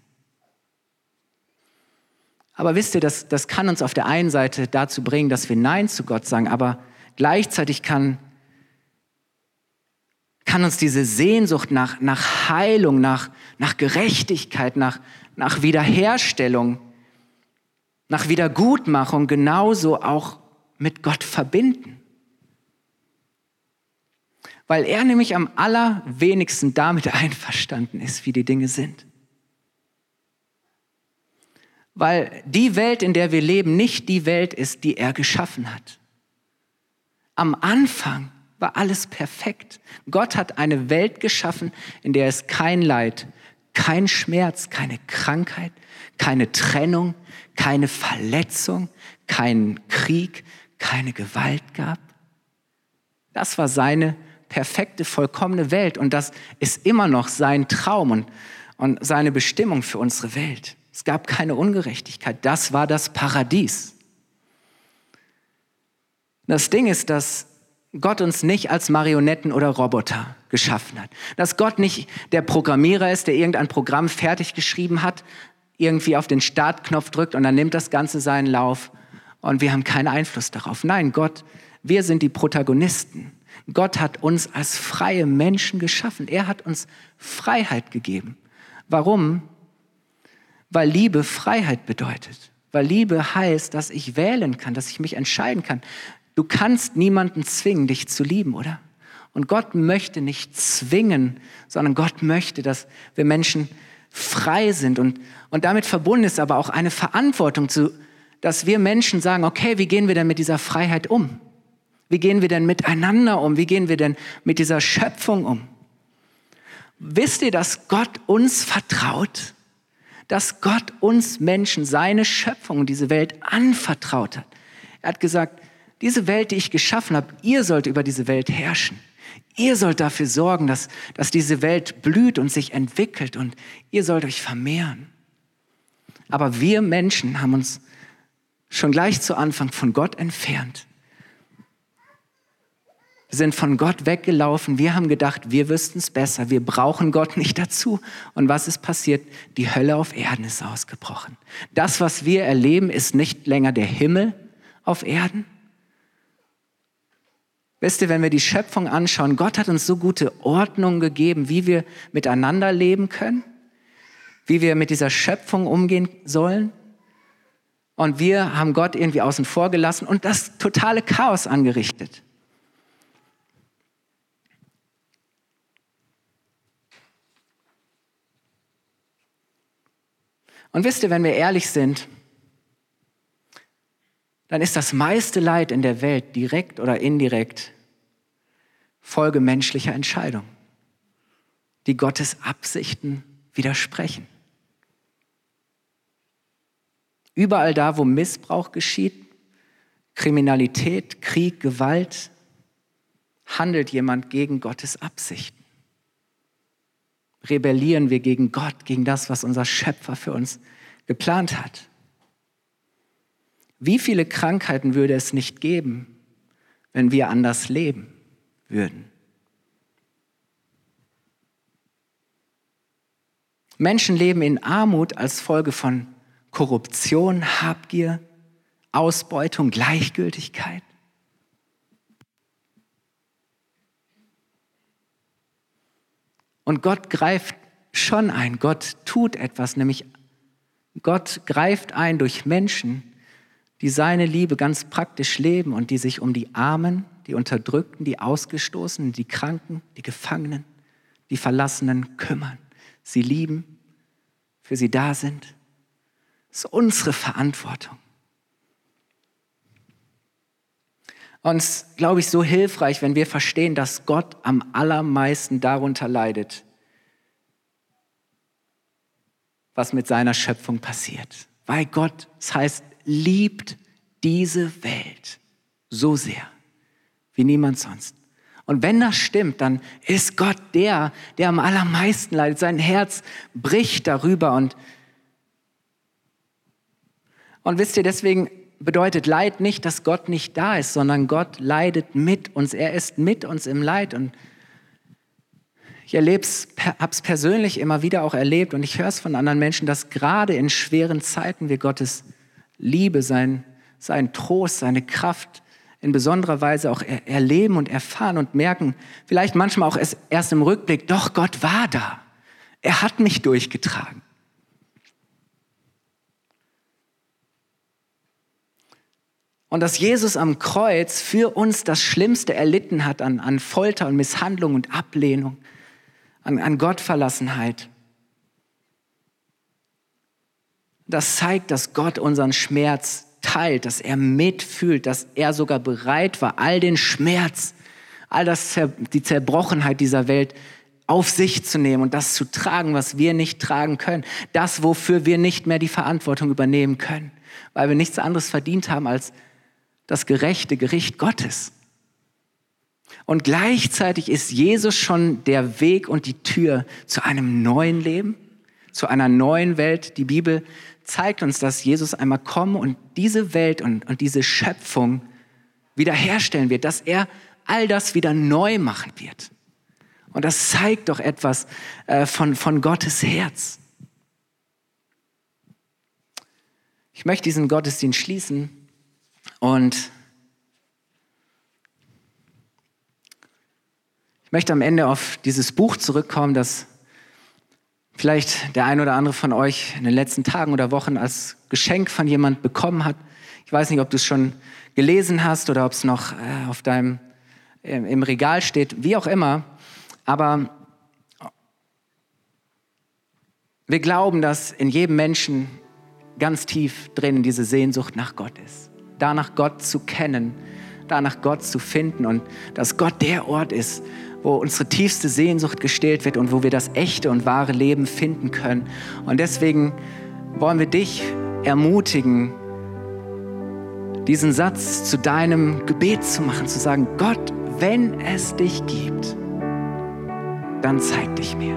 Aber wisst ihr, das, das kann uns auf der einen Seite dazu bringen, dass wir Nein zu Gott sagen, aber gleichzeitig kann, kann uns diese Sehnsucht nach, nach Heilung, nach, nach Gerechtigkeit, nach, nach Wiederherstellung, nach Wiedergutmachung genauso auch mit Gott verbinden. Weil er nämlich am allerwenigsten damit einverstanden ist, wie die Dinge sind. Weil die Welt, in der wir leben, nicht die Welt ist, die er geschaffen hat. Am Anfang war alles perfekt. Gott hat eine Welt geschaffen, in der es kein Leid, kein Schmerz, keine Krankheit, keine Trennung, keine Verletzung, keinen Krieg, keine Gewalt gab. Das war seine perfekte, vollkommene Welt und das ist immer noch sein Traum und, und seine Bestimmung für unsere Welt. Es gab keine Ungerechtigkeit. Das war das Paradies. Das Ding ist, dass Gott uns nicht als Marionetten oder Roboter geschaffen hat. Dass Gott nicht der Programmierer ist, der irgendein Programm fertig geschrieben hat, irgendwie auf den Startknopf drückt und dann nimmt das Ganze seinen Lauf und wir haben keinen Einfluss darauf. Nein, Gott, wir sind die Protagonisten. Gott hat uns als freie Menschen geschaffen. Er hat uns Freiheit gegeben. Warum? weil Liebe Freiheit bedeutet. Weil Liebe heißt, dass ich wählen kann, dass ich mich entscheiden kann. Du kannst niemanden zwingen, dich zu lieben, oder? Und Gott möchte nicht zwingen, sondern Gott möchte, dass wir Menschen frei sind. Und, und damit verbunden ist aber auch eine Verantwortung, zu, dass wir Menschen sagen, okay, wie gehen wir denn mit dieser Freiheit um? Wie gehen wir denn miteinander um? Wie gehen wir denn mit dieser Schöpfung um? Wisst ihr, dass Gott uns vertraut? dass Gott uns Menschen seine Schöpfung, diese Welt anvertraut hat. Er hat gesagt, diese Welt, die ich geschaffen habe, ihr sollt über diese Welt herrschen. Ihr sollt dafür sorgen, dass, dass diese Welt blüht und sich entwickelt und ihr sollt euch vermehren. Aber wir Menschen haben uns schon gleich zu Anfang von Gott entfernt sind von Gott weggelaufen. Wir haben gedacht, wir wüssten es besser. Wir brauchen Gott nicht dazu. Und was ist passiert? Die Hölle auf Erden ist ausgebrochen. Das, was wir erleben, ist nicht länger der Himmel auf Erden. Wisst ihr, wenn wir die Schöpfung anschauen, Gott hat uns so gute Ordnung gegeben, wie wir miteinander leben können, wie wir mit dieser Schöpfung umgehen sollen. Und wir haben Gott irgendwie außen vor gelassen und das totale Chaos angerichtet. Und wisst ihr, wenn wir ehrlich sind, dann ist das meiste Leid in der Welt direkt oder indirekt Folge menschlicher Entscheidungen, die Gottes Absichten widersprechen. Überall da, wo Missbrauch geschieht, Kriminalität, Krieg, Gewalt, handelt jemand gegen Gottes Absichten rebellieren wir gegen Gott, gegen das, was unser Schöpfer für uns geplant hat. Wie viele Krankheiten würde es nicht geben, wenn wir anders leben würden? Menschen leben in Armut als Folge von Korruption, Habgier, Ausbeutung, Gleichgültigkeit. Und Gott greift schon ein, Gott tut etwas, nämlich Gott greift ein durch Menschen, die seine Liebe ganz praktisch leben und die sich um die Armen, die Unterdrückten, die Ausgestoßenen, die Kranken, die Gefangenen, die Verlassenen kümmern. Sie lieben, für sie da sind. Das ist unsere Verantwortung. Ist, glaube ich, so hilfreich, wenn wir verstehen, dass Gott am allermeisten darunter leidet, was mit seiner Schöpfung passiert. Weil Gott, das heißt, liebt diese Welt so sehr wie niemand sonst. Und wenn das stimmt, dann ist Gott der, der am allermeisten leidet. Sein Herz bricht darüber und und wisst ihr, deswegen bedeutet Leid nicht, dass Gott nicht da ist, sondern Gott leidet mit uns. Er ist mit uns im Leid. Und ich habe es persönlich immer wieder auch erlebt und ich höre es von anderen Menschen, dass gerade in schweren Zeiten wir Gottes Liebe, sein, sein Trost, seine Kraft in besonderer Weise auch er erleben und erfahren und merken, vielleicht manchmal auch erst im Rückblick, doch Gott war da. Er hat mich durchgetragen. Und dass Jesus am Kreuz für uns das Schlimmste erlitten hat an, an Folter und Misshandlung und Ablehnung, an, an Gottverlassenheit. Das zeigt, dass Gott unseren Schmerz teilt, dass er mitfühlt, dass er sogar bereit war, all den Schmerz, all das, die Zerbrochenheit dieser Welt auf sich zu nehmen und das zu tragen, was wir nicht tragen können. Das, wofür wir nicht mehr die Verantwortung übernehmen können, weil wir nichts anderes verdient haben als das gerechte Gericht Gottes. Und gleichzeitig ist Jesus schon der Weg und die Tür zu einem neuen Leben, zu einer neuen Welt. Die Bibel zeigt uns, dass Jesus einmal kommen und diese Welt und, und diese Schöpfung wiederherstellen wird, dass er all das wieder neu machen wird. Und das zeigt doch etwas äh, von, von Gottes Herz. Ich möchte diesen Gottesdienst schließen und ich möchte am Ende auf dieses Buch zurückkommen, das vielleicht der ein oder andere von euch in den letzten Tagen oder Wochen als Geschenk von jemand bekommen hat. Ich weiß nicht, ob du es schon gelesen hast oder ob es noch äh, auf deinem im Regal steht, wie auch immer. Aber wir glauben, dass in jedem Menschen ganz tief drin diese Sehnsucht nach Gott ist danach Gott zu kennen, danach Gott zu finden und dass Gott der Ort ist, wo unsere tiefste Sehnsucht gestillt wird und wo wir das echte und wahre Leben finden können. Und deswegen wollen wir dich ermutigen, diesen Satz zu deinem Gebet zu machen, zu sagen, Gott, wenn es dich gibt, dann zeig dich mir.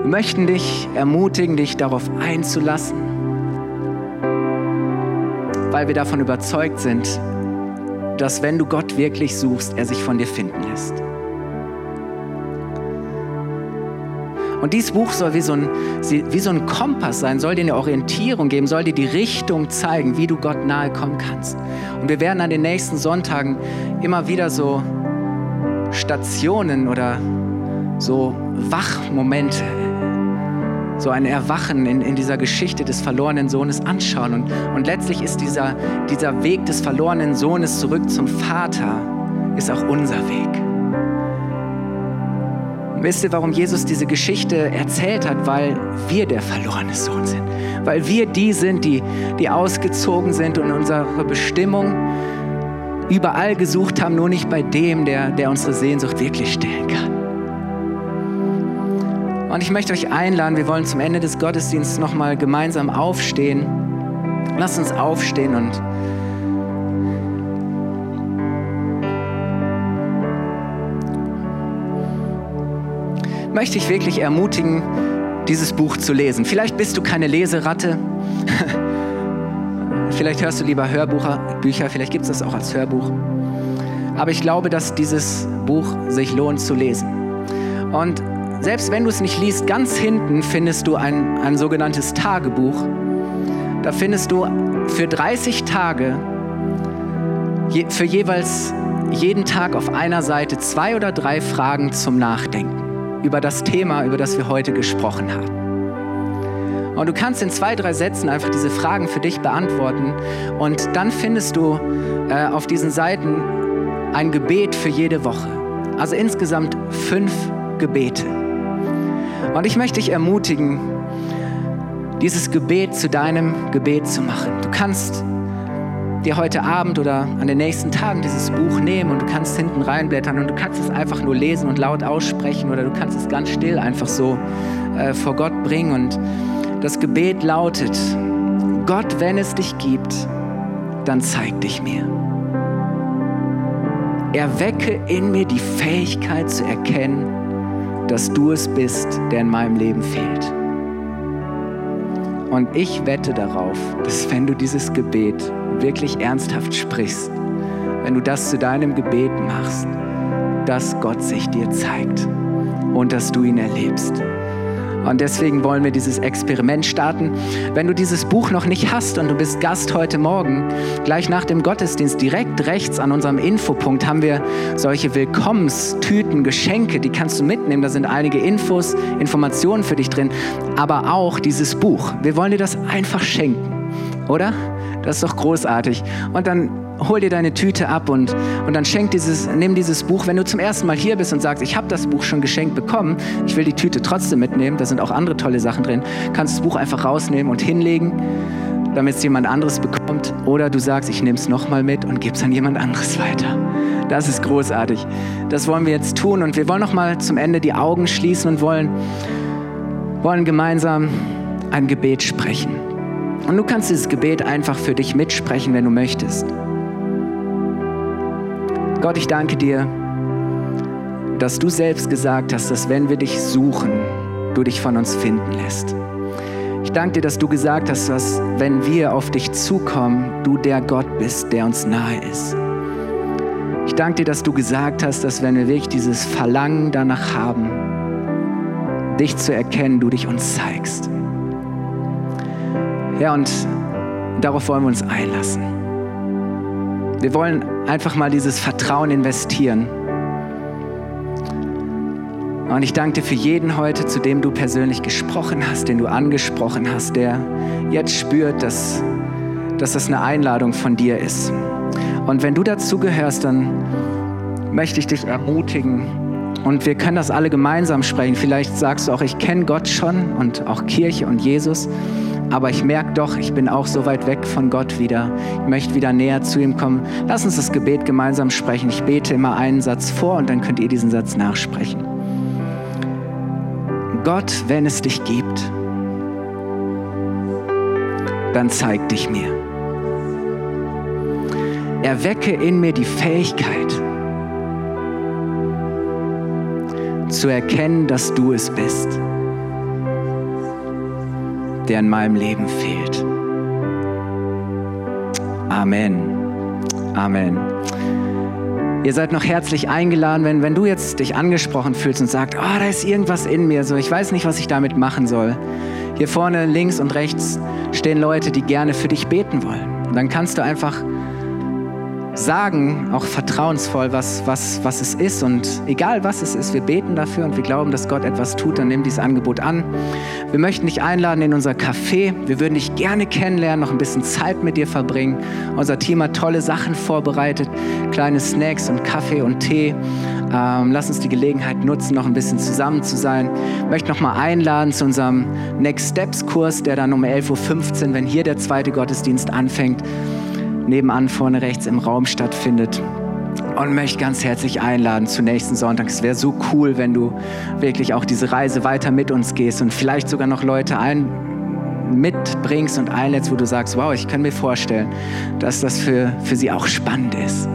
Wir möchten dich ermutigen, dich darauf einzulassen weil wir davon überzeugt sind, dass wenn du Gott wirklich suchst, er sich von dir finden lässt. Und dieses Buch soll wie so, ein, wie so ein Kompass sein, soll dir eine Orientierung geben, soll dir die Richtung zeigen, wie du Gott nahe kommen kannst. Und wir werden an den nächsten Sonntagen immer wieder so Stationen oder so Wachmomente so ein Erwachen in, in dieser Geschichte des verlorenen Sohnes anschauen. Und, und letztlich ist dieser, dieser Weg des verlorenen Sohnes zurück zum Vater, ist auch unser Weg. Und wisst ihr, warum Jesus diese Geschichte erzählt hat? Weil wir der verlorene Sohn sind. Weil wir die sind, die, die ausgezogen sind und unsere Bestimmung überall gesucht haben, nur nicht bei dem, der, der unsere Sehnsucht wirklich stillen kann. Und ich möchte euch einladen, wir wollen zum Ende des Gottesdienstes nochmal gemeinsam aufstehen. Lasst uns aufstehen und möchte ich wirklich ermutigen, dieses Buch zu lesen. Vielleicht bist du keine Leseratte. vielleicht hörst du lieber Hörbücher, vielleicht gibt es das auch als Hörbuch. Aber ich glaube, dass dieses Buch sich lohnt zu lesen. Und selbst wenn du es nicht liest, ganz hinten findest du ein, ein sogenanntes Tagebuch. Da findest du für 30 Tage, je, für jeweils jeden Tag auf einer Seite zwei oder drei Fragen zum Nachdenken über das Thema, über das wir heute gesprochen haben. Und du kannst in zwei, drei Sätzen einfach diese Fragen für dich beantworten. Und dann findest du äh, auf diesen Seiten ein Gebet für jede Woche. Also insgesamt fünf Gebete. Und ich möchte dich ermutigen, dieses Gebet zu deinem Gebet zu machen. Du kannst dir heute Abend oder an den nächsten Tagen dieses Buch nehmen und du kannst hinten reinblättern und du kannst es einfach nur lesen und laut aussprechen oder du kannst es ganz still einfach so äh, vor Gott bringen. Und das Gebet lautet, Gott, wenn es dich gibt, dann zeig dich mir. Erwecke in mir die Fähigkeit zu erkennen, dass du es bist, der in meinem Leben fehlt. Und ich wette darauf, dass wenn du dieses Gebet wirklich ernsthaft sprichst, wenn du das zu deinem Gebet machst, dass Gott sich dir zeigt und dass du ihn erlebst. Und deswegen wollen wir dieses Experiment starten. Wenn du dieses Buch noch nicht hast und du bist Gast heute Morgen, gleich nach dem Gottesdienst, direkt rechts an unserem Infopunkt haben wir solche Willkommenstüten, Geschenke, die kannst du mitnehmen. Da sind einige Infos, Informationen für dich drin, aber auch dieses Buch. Wir wollen dir das einfach schenken, oder? Das ist doch großartig. Und dann hol dir deine Tüte ab und, und dann schenk dieses, nimm dieses Buch. Wenn du zum ersten Mal hier bist und sagst, ich habe das Buch schon geschenkt bekommen, ich will die Tüte trotzdem mitnehmen, da sind auch andere tolle Sachen drin, kannst du das Buch einfach rausnehmen und hinlegen, damit es jemand anderes bekommt. Oder du sagst, ich nehme es nochmal mit und gebe es an jemand anderes weiter. Das ist großartig. Das wollen wir jetzt tun und wir wollen nochmal zum Ende die Augen schließen und wollen, wollen gemeinsam ein Gebet sprechen. Und du kannst dieses Gebet einfach für dich mitsprechen, wenn du möchtest. Gott, ich danke dir, dass du selbst gesagt hast, dass wenn wir dich suchen, du dich von uns finden lässt. Ich danke dir, dass du gesagt hast, dass wenn wir auf dich zukommen, du der Gott bist, der uns nahe ist. Ich danke dir, dass du gesagt hast, dass wenn wir wirklich dieses Verlangen danach haben, dich zu erkennen, du dich uns zeigst. Ja, und darauf wollen wir uns einlassen. Wir wollen einfach mal dieses Vertrauen investieren. Und ich danke dir für jeden heute, zu dem du persönlich gesprochen hast, den du angesprochen hast, der jetzt spürt, dass, dass das eine Einladung von dir ist. Und wenn du dazu gehörst, dann möchte ich dich ermutigen. Und wir können das alle gemeinsam sprechen. Vielleicht sagst du auch, ich kenne Gott schon und auch Kirche und Jesus aber ich merke doch, ich bin auch so weit weg von Gott wieder. Ich möchte wieder näher zu ihm kommen. Lass uns das Gebet gemeinsam sprechen. Ich bete immer einen Satz vor und dann könnt ihr diesen Satz nachsprechen. Gott, wenn es dich gibt, dann zeig dich mir. Erwecke in mir die Fähigkeit zu erkennen, dass du es bist der in meinem Leben fehlt. Amen. Amen. Ihr seid noch herzlich eingeladen, wenn, wenn du jetzt dich angesprochen fühlst und sagst, oh, da ist irgendwas in mir, so ich weiß nicht, was ich damit machen soll. Hier vorne links und rechts stehen Leute, die gerne für dich beten wollen. Und dann kannst du einfach sagen, auch vertrauensvoll, was, was, was es ist. Und egal was es ist, wir beten dafür und wir glauben, dass Gott etwas tut, dann nimm dieses Angebot an. Wir möchten dich einladen in unser Café. Wir würden dich gerne kennenlernen, noch ein bisschen Zeit mit dir verbringen. Unser Team hat tolle Sachen vorbereitet, kleine Snacks und Kaffee und Tee. Ähm, lass uns die Gelegenheit nutzen, noch ein bisschen zusammen zu sein. Ich möchte noch mal einladen zu unserem Next Steps Kurs, der dann um 11.15 Uhr, wenn hier der zweite Gottesdienst anfängt, nebenan vorne rechts im Raum stattfindet. Und möchte ganz herzlich einladen zu nächsten Sonntag. Es wäre so cool, wenn du wirklich auch diese Reise weiter mit uns gehst und vielleicht sogar noch Leute ein mitbringst und einlädst, wo du sagst, wow, ich kann mir vorstellen, dass das für, für sie auch spannend ist.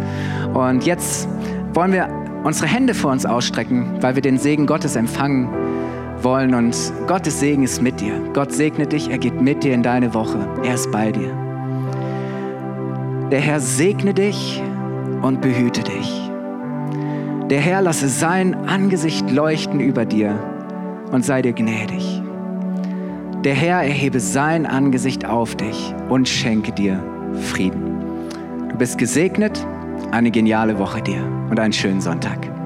Und jetzt wollen wir unsere Hände vor uns ausstrecken, weil wir den Segen Gottes empfangen wollen. Und Gottes Segen ist mit dir. Gott segne dich, er geht mit dir in deine Woche. Er ist bei dir. Der Herr segne dich und behüte dich. Der Herr lasse sein Angesicht leuchten über dir und sei dir gnädig. Der Herr erhebe sein Angesicht auf dich und schenke dir Frieden. Du bist gesegnet, eine geniale Woche dir und einen schönen Sonntag.